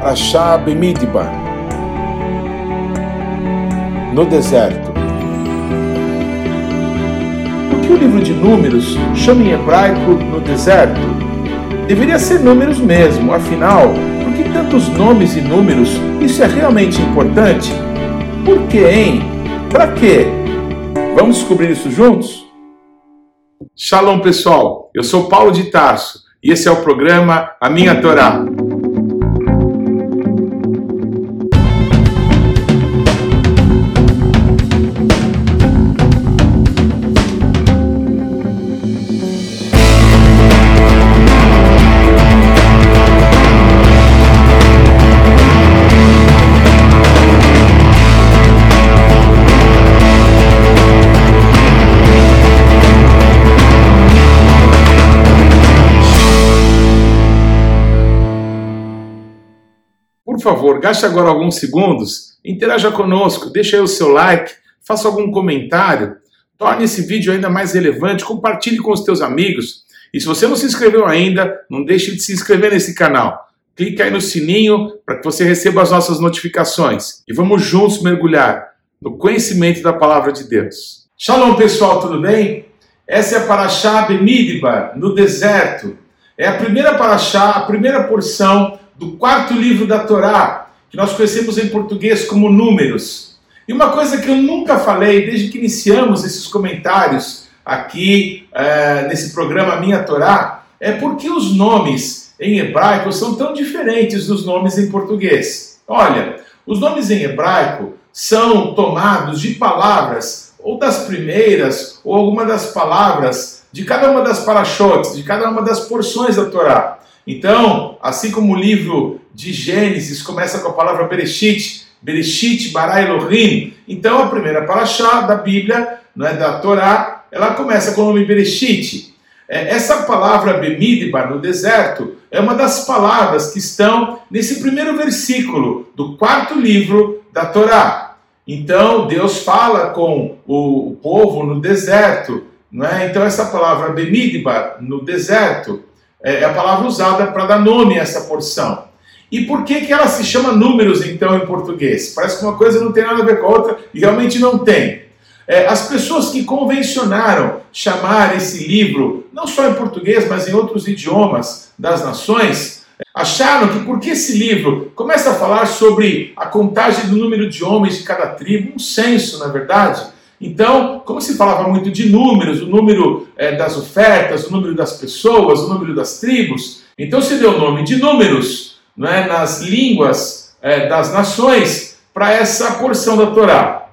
Parashá Bemidbar, no deserto. Por que o livro de Números chama em hebraico no deserto? Deveria ser números mesmo, afinal, por que tantos nomes e números? Isso é realmente importante? Por que, hein? Para quê? Vamos descobrir isso juntos? Shalom, pessoal. Eu sou Paulo de Tarso e esse é o programa A Minha Torá. Favor, gaste agora alguns segundos, interaja conosco, deixe aí o seu like, faça algum comentário, torne esse vídeo ainda mais relevante, compartilhe com os teus amigos. E se você não se inscreveu ainda, não deixe de se inscrever nesse canal. Clique aí no sininho para que você receba as nossas notificações. E vamos juntos mergulhar no conhecimento da palavra de Deus. Shalom pessoal, tudo bem? Essa é a Paraxá Bemidbar, no deserto. É a primeira Paraxá, a primeira porção do quarto livro da Torá, que nós conhecemos em português como Números. E uma coisa que eu nunca falei desde que iniciamos esses comentários aqui é, nesse programa Minha Torá é porque os nomes em hebraico são tão diferentes dos nomes em português. Olha, os nomes em hebraico são tomados de palavras ou das primeiras ou alguma das palavras de cada uma das parachotes, de cada uma das porções da Torá. Então, assim como o livro de Gênesis começa com a palavra Bereshit, Bereshit bara Elohim, então a primeira paraxá da Bíblia, não é, da Torá, ela começa com o nome Bereshit. É, essa palavra Bemidbar, no deserto, é uma das palavras que estão nesse primeiro versículo do quarto livro da Torá. Então, Deus fala com o povo no deserto, não é? Então, essa palavra Bemidbar, no deserto, é, é a palavra usada para dar nome a essa porção. E por que, que ela se chama números, então, em português? Parece que uma coisa não tem nada a ver com a outra, e realmente não tem. É, as pessoas que convencionaram chamar esse livro, não só em português, mas em outros idiomas das nações, acharam que porque esse livro começa a falar sobre a contagem do número de homens de cada tribo, um censo, na verdade, então, como se falava muito de números, o número é, das ofertas, o número das pessoas, o número das tribos, então se deu o nome de números não é, nas línguas é, das nações para essa porção da Torá.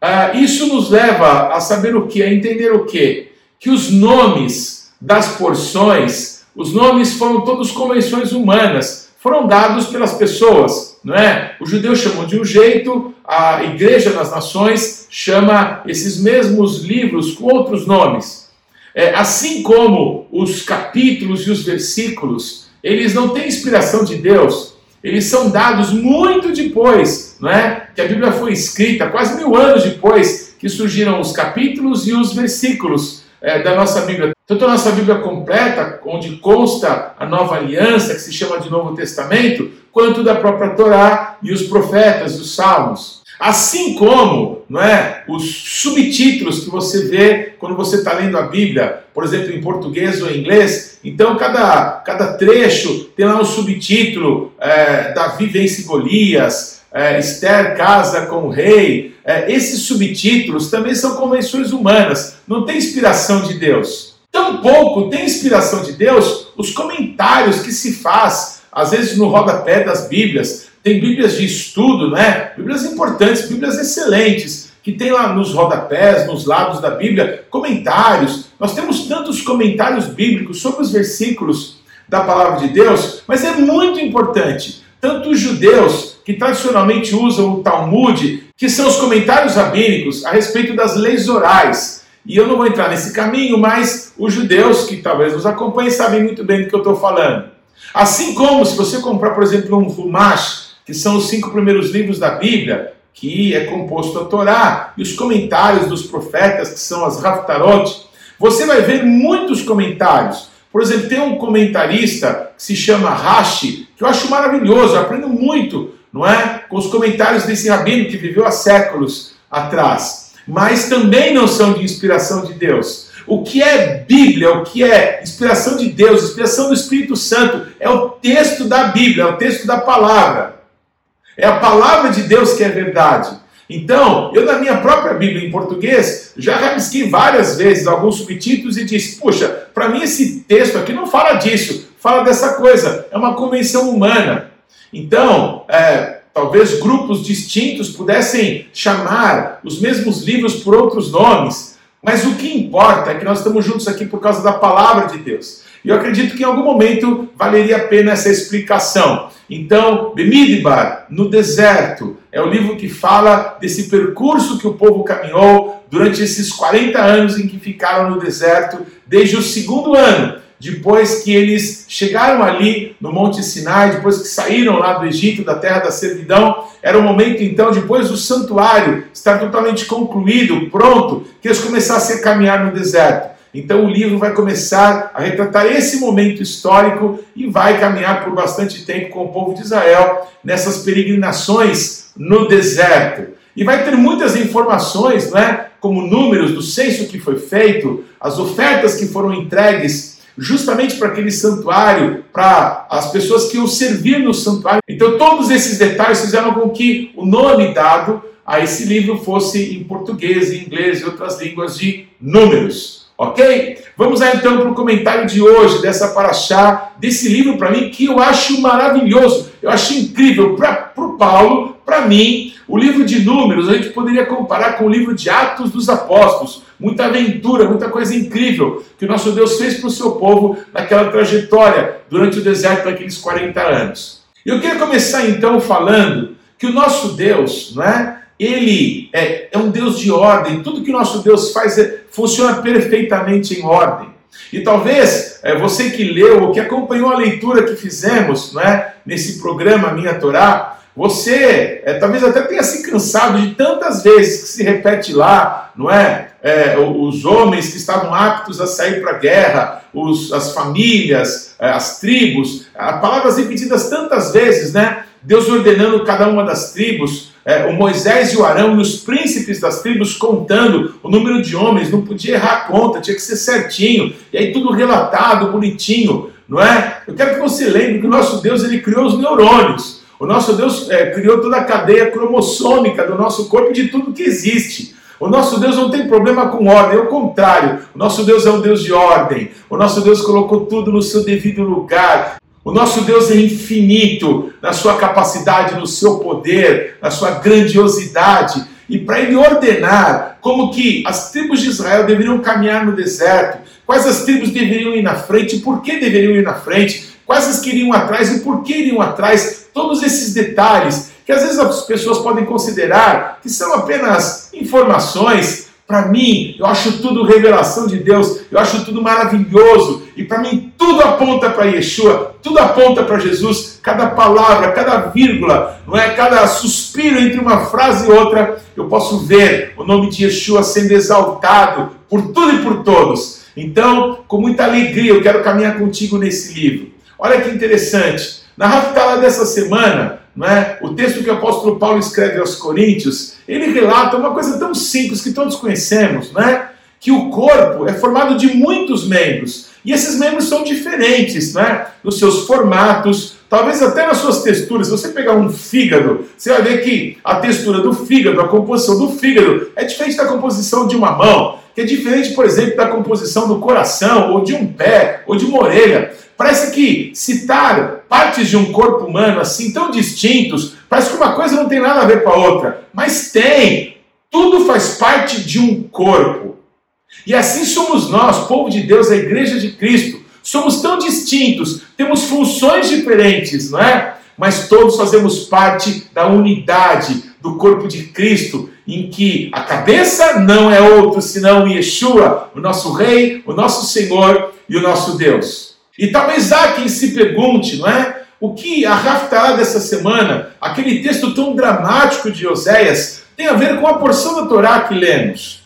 Ah, isso nos leva a saber o que? A entender o que? Que os nomes das porções, os nomes foram todos convenções humanas, foram dados pelas pessoas, não é? Os judeus chamam de um jeito, a Igreja das Nações chama esses mesmos livros com outros nomes. É, assim como os capítulos e os versículos, eles não têm inspiração de Deus, eles são dados muito depois, não é? Que a Bíblia foi escrita, quase mil anos depois que surgiram os capítulos e os versículos é, da nossa Bíblia. Tanto a nossa Bíblia completa, onde consta a nova aliança, que se chama de Novo Testamento, quanto da própria Torá e os profetas, os salmos. Assim como não é, os subtítulos que você vê quando você está lendo a Bíblia, por exemplo, em português ou em inglês, então cada, cada trecho tem lá um subtítulo: é, Davi vence Golias, é, Esther casa com o rei. É, esses subtítulos também são convenções humanas, não tem inspiração de Deus. Tampouco tem inspiração de Deus os comentários que se faz, às vezes no rodapé das Bíblias, tem Bíblias de estudo, né? Bíblias importantes, Bíblias excelentes, que tem lá nos rodapés, nos lados da Bíblia, comentários. Nós temos tantos comentários bíblicos sobre os versículos da palavra de Deus, mas é muito importante. Tanto os judeus, que tradicionalmente usam o Talmud, que são os comentários rabínicos a respeito das leis orais. E eu não vou entrar nesse caminho, mas os judeus que talvez nos acompanhem sabem muito bem do que eu estou falando. Assim como se você comprar, por exemplo, um Rumash, que são os cinco primeiros livros da Bíblia, que é composto a Torá, e os comentários dos profetas, que são as Raftarot, você vai ver muitos comentários. Por exemplo, tem um comentarista que se chama Rashi, que eu acho maravilhoso, eu aprendo muito, não é? Com os comentários desse rabino que viveu há séculos atrás. Mas também não são de inspiração de Deus. O que é Bíblia, o que é inspiração de Deus, inspiração do Espírito Santo, é o texto da Bíblia, é o texto da palavra. É a palavra de Deus que é verdade. Então, eu na minha própria Bíblia em português, já rabisquei várias vezes alguns subtítulos e disse, puxa, para mim esse texto aqui não fala disso, fala dessa coisa, é uma convenção humana. Então, é, talvez grupos distintos pudessem chamar os mesmos livros por outros nomes, mas o que importa é que nós estamos juntos aqui por causa da palavra de Deus. E eu acredito que em algum momento valeria a pena essa explicação. Então, Bemidbar, no deserto, é o livro que fala desse percurso que o povo caminhou durante esses 40 anos em que ficaram no deserto, desde o segundo ano, depois que eles chegaram ali no Monte Sinai, depois que saíram lá do Egito, da terra da servidão, era o momento então, depois do santuário estar totalmente concluído, pronto, que eles começassem a caminhar no deserto. Então o livro vai começar a retratar esse momento histórico e vai caminhar por bastante tempo com o povo de Israel nessas peregrinações no deserto. E vai ter muitas informações, né, como números do censo que foi feito, as ofertas que foram entregues justamente para aquele santuário, para as pessoas que iam servir no santuário. Então todos esses detalhes fizeram com que o nome dado a esse livro fosse em português, em inglês e outras línguas de números. Ok? Vamos lá então para o comentário de hoje, dessa paraxá, desse livro para mim que eu acho maravilhoso, eu acho incrível. Para o Paulo, para mim, o livro de Números a gente poderia comparar com o livro de Atos dos Apóstolos. Muita aventura, muita coisa incrível que o nosso Deus fez para o seu povo naquela trajetória durante o deserto daqueles 40 anos. Eu queria começar então falando que o nosso Deus, não é? Ele é, é um Deus de ordem, tudo que o nosso Deus faz é, funciona perfeitamente em ordem. E talvez é, você que leu ou que acompanhou a leitura que fizemos não é, nesse programa Minha Torá, você é, talvez até tenha se cansado de tantas vezes que se repete lá, não é? é os homens que estavam aptos a sair para a guerra, os, as famílias, é, as tribos, palavras repetidas tantas vezes, né? Deus ordenando cada uma das tribos é, o Moisés e o Arão e os príncipes das tribos contando o número de homens, não podia errar a conta, tinha que ser certinho, e aí tudo relatado, bonitinho, não é? Eu quero que você lembre que o nosso Deus ele criou os neurônios, o nosso Deus é, criou toda a cadeia cromossômica do nosso corpo e de tudo que existe. O nosso Deus não tem problema com ordem, é o contrário. O nosso Deus é um Deus de ordem. O nosso Deus colocou tudo no seu devido lugar. O nosso Deus é infinito na sua capacidade, no seu poder, na sua grandiosidade. E para ele ordenar como que as tribos de Israel deveriam caminhar no deserto, quais as tribos deveriam ir na frente, por que deveriam ir na frente, quais as que iriam atrás e por que iriam atrás, todos esses detalhes que às vezes as pessoas podem considerar que são apenas informações, para mim, eu acho tudo revelação de Deus, eu acho tudo maravilhoso, e para mim tudo aponta para Yeshua, tudo aponta para Jesus, cada palavra, cada vírgula, não é? Cada suspiro entre uma frase e outra, eu posso ver o nome de Yeshua sendo exaltado por tudo e por todos. Então, com muita alegria, eu quero caminhar contigo nesse livro. Olha que interessante. Na Raftalá dessa semana, é? o texto que o apóstolo Paulo escreve aos Coríntios, ele relata uma coisa tão simples que todos conhecemos, é? que o corpo é formado de muitos membros, e esses membros são diferentes né? nos seus formatos, talvez até nas suas texturas. Se você pegar um fígado, você vai ver que a textura do fígado, a composição do fígado é diferente da composição de uma mão, que é diferente, por exemplo, da composição do coração, ou de um pé, ou de uma orelha. Parece que citar partes de um corpo humano assim tão distintos, parece que uma coisa não tem nada a ver com a outra, mas tem. Tudo faz parte de um corpo. E assim somos nós, povo de Deus, a igreja de Cristo. Somos tão distintos, temos funções diferentes, não é? Mas todos fazemos parte da unidade do corpo de Cristo, em que a cabeça não é outro senão Yeshua, o nosso Rei, o nosso Senhor e o nosso Deus. E talvez há quem se pergunte, não é? O que a Raftará dessa semana, aquele texto tão dramático de Oséias, tem a ver com a porção da Torá que lemos.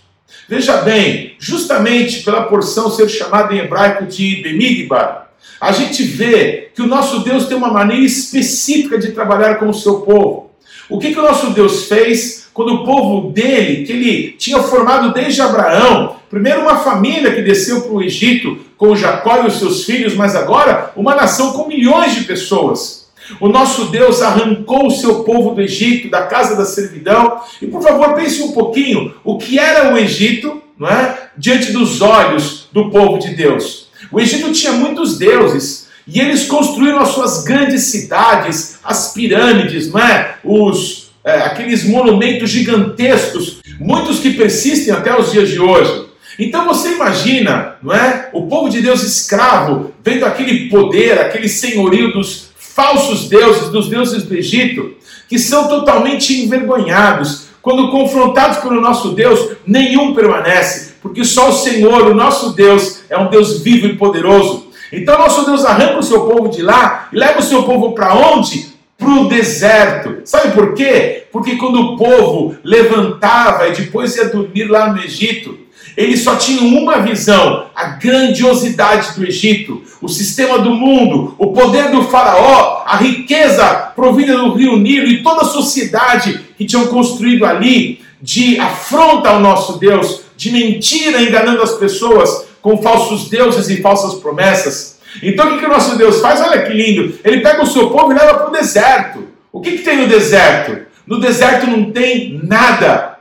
Veja bem, justamente pela porção ser chamada em hebraico de Bemidbar, a gente vê que o nosso Deus tem uma maneira específica de trabalhar com o seu povo. O que, que o nosso Deus fez quando o povo dele, que ele tinha formado desde Abraão, primeiro uma família que desceu para o Egito com Jacó e os seus filhos, mas agora uma nação com milhões de pessoas. O nosso Deus arrancou o seu povo do Egito, da casa da servidão. E por favor, pense um pouquinho o que era o Egito, não é? Diante dos olhos do povo de Deus. O Egito tinha muitos deuses, e eles construíram as suas grandes cidades, as pirâmides, não é? Os, é, aqueles monumentos gigantescos, muitos que persistem até os dias de hoje. Então você imagina, não é? O povo de Deus escravo, vendo aquele poder, aquele senhorio dos falsos deuses, dos deuses do Egito, que são totalmente envergonhados. Quando confrontados pelo nosso Deus, nenhum permanece, porque só o Senhor, o nosso Deus, é um Deus vivo e poderoso. Então, nosso Deus arranca o seu povo de lá e leva o seu povo para onde? Para o deserto. Sabe por quê? Porque quando o povo levantava e depois ia dormir lá no Egito, eles só tinham uma visão: a grandiosidade do Egito, o sistema do mundo, o poder do Faraó, a riqueza provinda do rio Nilo e toda a sociedade que tinham construído ali de afronta ao nosso Deus, de mentira, enganando as pessoas com falsos deuses e falsas promessas. Então o que, que o nosso Deus faz? Olha que lindo! Ele pega o seu povo e leva para o deserto. O que, que tem no deserto? No deserto não tem nada.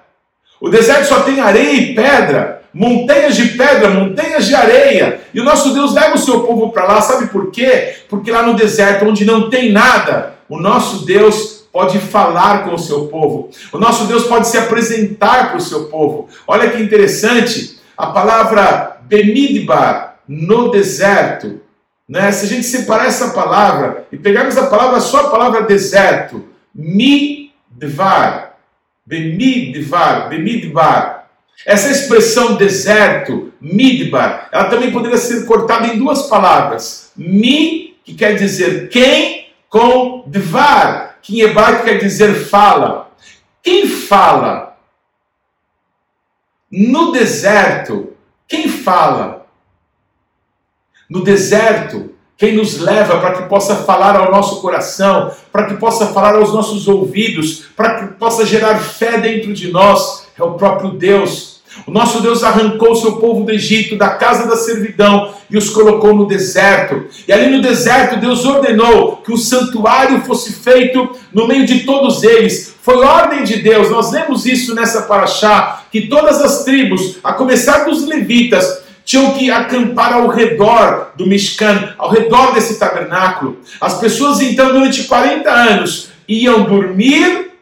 O deserto só tem areia e pedra, montanhas de pedra, montanhas de areia. E o nosso Deus leva o seu povo para lá, sabe por quê? Porque lá no deserto, onde não tem nada, o nosso Deus pode falar com o seu povo. O nosso Deus pode se apresentar para o seu povo. Olha que interessante, a palavra Benidbar, no deserto. Né? Se a gente separar essa palavra e pegarmos a palavra, só a palavra deserto, midvar, Bemidvar, Bemidbar. Essa expressão deserto, midbar, ela também poderia ser cortada em duas palavras. Mi, que quer dizer quem, com dvar, que em hebraico quer dizer fala. Quem fala? No deserto, quem fala? No deserto, quem nos leva para que possa falar ao nosso coração, para que possa falar aos nossos ouvidos, para que possa gerar fé dentro de nós, é o próprio Deus. O nosso Deus arrancou o seu povo do Egito, da casa da servidão, e os colocou no deserto. E ali no deserto, Deus ordenou que o santuário fosse feito no meio de todos eles. Foi ordem de Deus, nós lemos isso nessa paraxá, que todas as tribos, a começar dos levitas, tinham que acampar ao redor do Mishkan, ao redor desse tabernáculo. As pessoas então, durante 40 anos, iam dormir,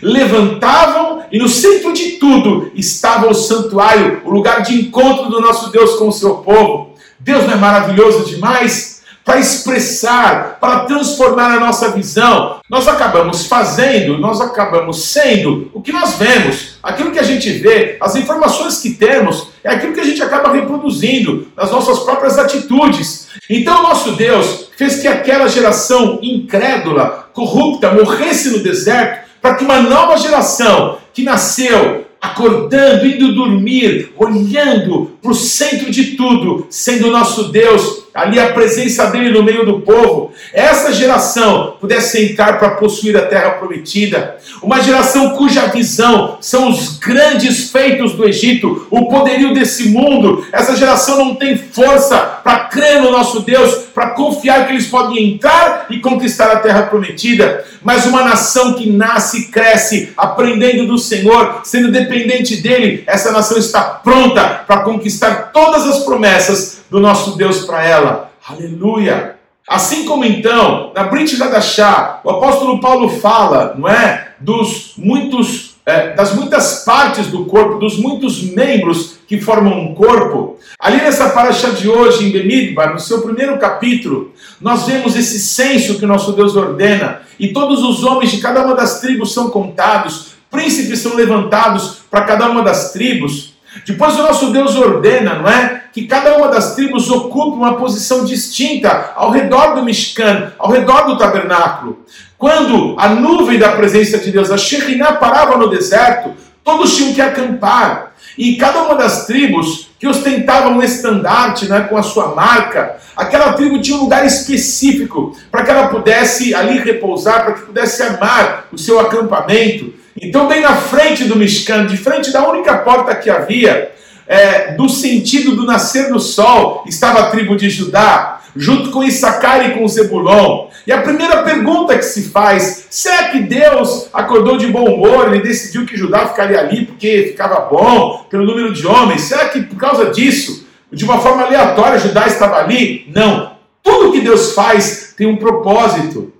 levantavam e no centro de tudo estava o santuário, o lugar de encontro do nosso Deus com o seu povo. Deus não é maravilhoso demais? Para expressar, para transformar a nossa visão. Nós acabamos fazendo, nós acabamos sendo o que nós vemos, aquilo que a gente vê, as informações que temos, é aquilo que a gente acaba reproduzindo nas nossas próprias atitudes. Então, nosso Deus fez que aquela geração incrédula, corrupta, morresse no deserto, para que uma nova geração que nasceu acordando, indo dormir, olhando para o centro de tudo, sendo o nosso Deus ali a presença dele no meio do povo, essa geração pudesse entrar para possuir a terra prometida, uma geração cuja visão são os grandes feitos do Egito, o poderio desse mundo, essa geração não tem força para crer no nosso Deus, para confiar que eles podem entrar e conquistar a terra prometida, mas uma nação que nasce e cresce aprendendo do Senhor, sendo dependente dele, essa nação está pronta para conquistar todas as promessas do nosso Deus para ela. Aleluia! Assim como então, na Brit Hadashah, o apóstolo Paulo fala, não é, dos muitos, é, das muitas partes do corpo, dos muitos membros que formam um corpo. Ali nessa paraxá de hoje, em Bemidbar, no seu primeiro capítulo, nós vemos esse censo que o nosso Deus ordena, e todos os homens de cada uma das tribos são contados, príncipes são levantados para cada uma das tribos. Depois o nosso Deus ordena, não é? Que cada uma das tribos ocupe uma posição distinta ao redor do Mishkan, ao redor do tabernáculo. Quando a nuvem da presença de Deus, a Shekhinah, parava no deserto, todos tinham que acampar. E cada uma das tribos que ostentava um estandarte né, com a sua marca, aquela tribo tinha um lugar específico para que ela pudesse ali repousar, para que pudesse armar o seu acampamento. Então, bem na frente do Mishkan, de frente da única porta que havia, é, do sentido do nascer do sol, estava a tribo de Judá, junto com Issacar e com Zebulon. E a primeira pergunta que se faz, será que Deus acordou de bom humor, ele decidiu que Judá ficaria ali porque ficava bom, pelo número de homens? Será que por causa disso, de uma forma aleatória, Judá estava ali? Não. Tudo que Deus faz tem um propósito.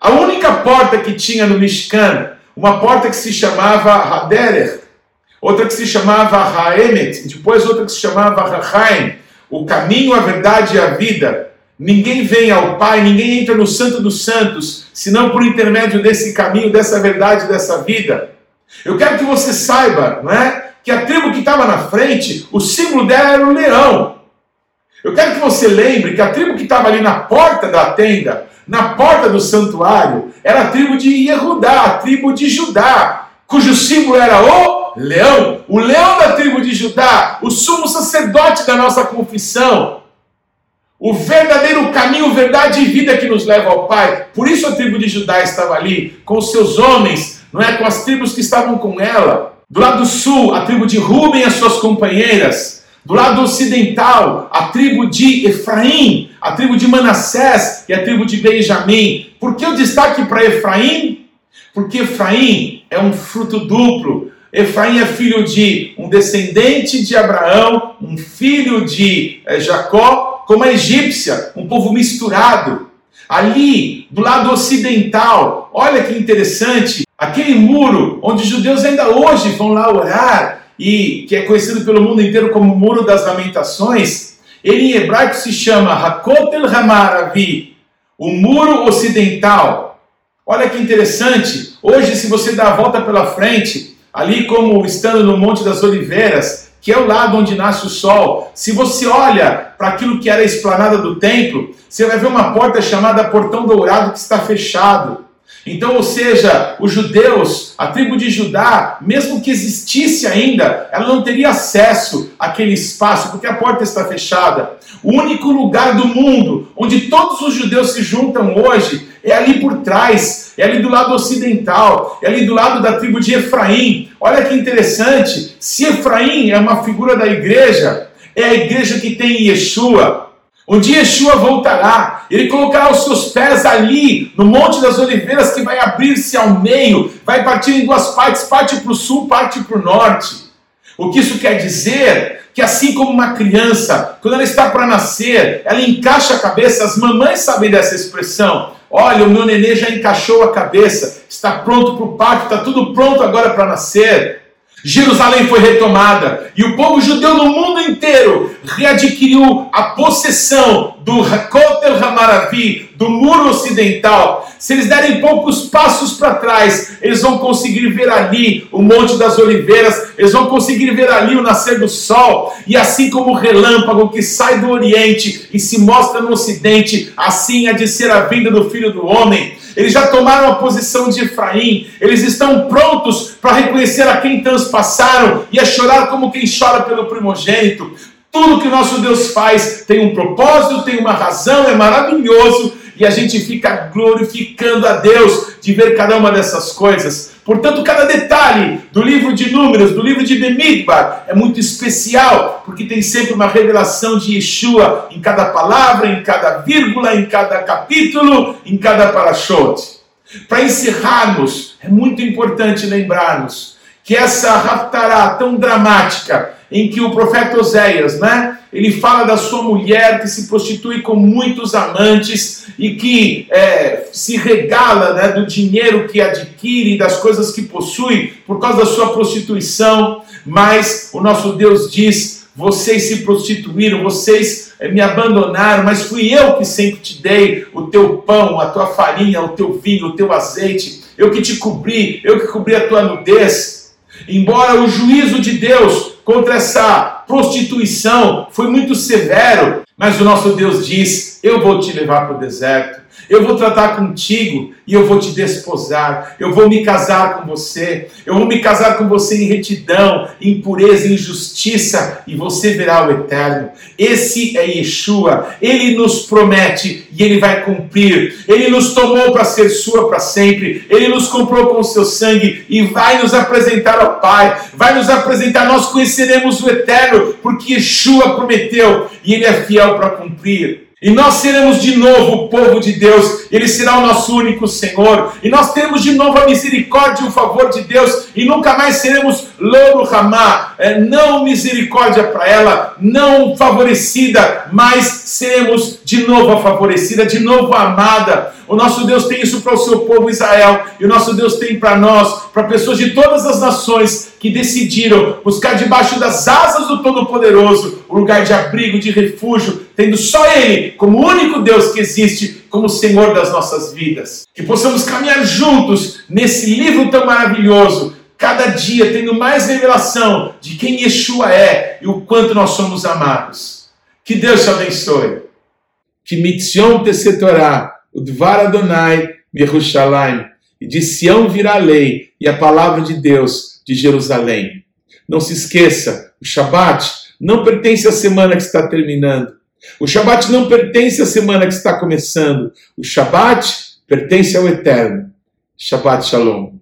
A única porta que tinha no Mishkan, uma porta que se chamava Haderer, outra que se chamava Haemet, depois outra que se chamava Rahaim, o caminho, a verdade e a vida. Ninguém vem ao Pai, ninguém entra no Santo dos Santos, senão por intermédio desse caminho, dessa verdade, dessa vida. Eu quero que você saiba, não é? Que a tribo que estava na frente, o símbolo dela era o leão. Eu quero que você lembre que a tribo que estava ali na porta da tenda, na porta do santuário, era a tribo de Yehudá, a tribo de Judá, cujo símbolo era o leão, o leão da tribo de Judá, o sumo sacerdote da nossa confissão o verdadeiro caminho, verdade e vida que nos leva ao Pai. Por isso a tribo de Judá estava ali, com os seus homens, não é? com as tribos que estavam com ela. Do lado sul, a tribo de Ruben e as suas companheiras. Do lado ocidental, a tribo de Efraim, a tribo de Manassés e a tribo de Benjamim. Por que o destaque para Efraim? Porque Efraim é um fruto duplo. Efraim é filho de um descendente de Abraão, um filho de eh, Jacó como a egípcia, um povo misturado. Ali, do lado ocidental, olha que interessante, aquele muro onde os judeus ainda hoje vão lá orar e que é conhecido pelo mundo inteiro como Muro das Lamentações, ele em hebraico se chama Hakotel Hamaravi, o muro ocidental. Olha que interessante, hoje se você dá a volta pela frente, ali como estando no Monte das Oliveiras, que é o lado onde nasce o sol. Se você olha para aquilo que era a esplanada do templo, você vai ver uma porta chamada Portão Dourado que está fechado. Então, ou seja, os judeus, a tribo de Judá, mesmo que existisse ainda, ela não teria acesso àquele espaço, porque a porta está fechada. O único lugar do mundo onde todos os judeus se juntam hoje é ali por trás, é ali do lado ocidental, é ali do lado da tribo de Efraim. Olha que interessante, se Efraim é uma figura da igreja, é a igreja que tem Yeshua. Um dia Yeshua voltará, ele colocará os seus pés ali, no Monte das Oliveiras, que vai abrir-se ao meio, vai partir em duas partes, parte para o sul, parte para o norte. O que isso quer dizer? Que assim como uma criança, quando ela está para nascer, ela encaixa a cabeça, as mamães sabem dessa expressão. Olha, o meu nenê já encaixou a cabeça, está pronto para o parto, está tudo pronto agora para nascer. Jerusalém foi retomada e o povo judeu no mundo inteiro readquiriu a possessão do Hakotel Hamaravi, do muro ocidental. Se eles derem poucos passos para trás, eles vão conseguir ver ali o Monte das Oliveiras, eles vão conseguir ver ali o nascer do sol, e assim como o relâmpago que sai do Oriente e se mostra no Ocidente, assim há de ser a vinda do Filho do Homem. Eles já tomaram a posição de Efraim, eles estão prontos para reconhecer a quem transpassaram e a chorar como quem chora pelo primogênito. Tudo que o nosso Deus faz tem um propósito, tem uma razão, é maravilhoso e a gente fica glorificando a Deus de ver cada uma dessas coisas. Portanto, cada detalhe do livro de Números, do livro de Bemidbar, é muito especial, porque tem sempre uma revelação de Yeshua em cada palavra, em cada vírgula, em cada capítulo, em cada parashot. Para encerrarmos, é muito importante lembrarmos que essa raptará tão dramática, em que o profeta Oséias, né, ele fala da sua mulher que se prostitui com muitos amantes e que é, se regala né, do dinheiro que adquire, das coisas que possui por causa da sua prostituição, mas o nosso Deus diz: vocês se prostituíram, vocês é, me abandonaram, mas fui eu que sempre te dei o teu pão, a tua farinha, o teu vinho, o teu azeite, eu que te cobri, eu que cobri a tua nudez. Embora o juízo de Deus contra essa prostituição. Foi muito severo, mas o nosso Deus diz: Eu vou te levar para o deserto, Eu vou tratar contigo e eu vou te desposar. Eu vou me casar com você. Eu vou me casar com você em retidão, em pureza, em justiça e você verá o eterno. Esse é Yeshua. Ele nos promete e ele vai cumprir. Ele nos tomou para ser sua para sempre. Ele nos comprou com o seu sangue e vai nos apresentar ao Pai. Vai nos apresentar. Nós conheceremos o eterno porque Yeshua prometeu e ele é fiel para cumprir. E nós seremos de novo o povo de Deus, Ele será o nosso único Senhor, e nós teremos de novo a misericórdia e o favor de Deus, e nunca mais seremos louro ramá, é, não misericórdia para ela, não favorecida, mas seremos de novo favorecida, de novo amada. O nosso Deus tem isso para o seu povo Israel, e o nosso Deus tem para nós, para pessoas de todas as nações que decidiram buscar debaixo das asas do Todo-Poderoso o lugar de abrigo, de refúgio, tendo só Ele como o único Deus que existe, como Senhor das nossas vidas. Que possamos caminhar juntos nesse livro tão maravilhoso, cada dia tendo mais revelação de quem Yeshua é e o quanto nós somos amados. Que Deus te abençoe. Que mitzion tesetorá, o dvar Adonai, Yerushalayim, e de Sião virá a lei e a palavra de Deus de Jerusalém. Não se esqueça, o Shabat não pertence à semana que está terminando. O Shabat não pertence à semana que está começando. O Shabat pertence ao Eterno. Shabbat Shalom.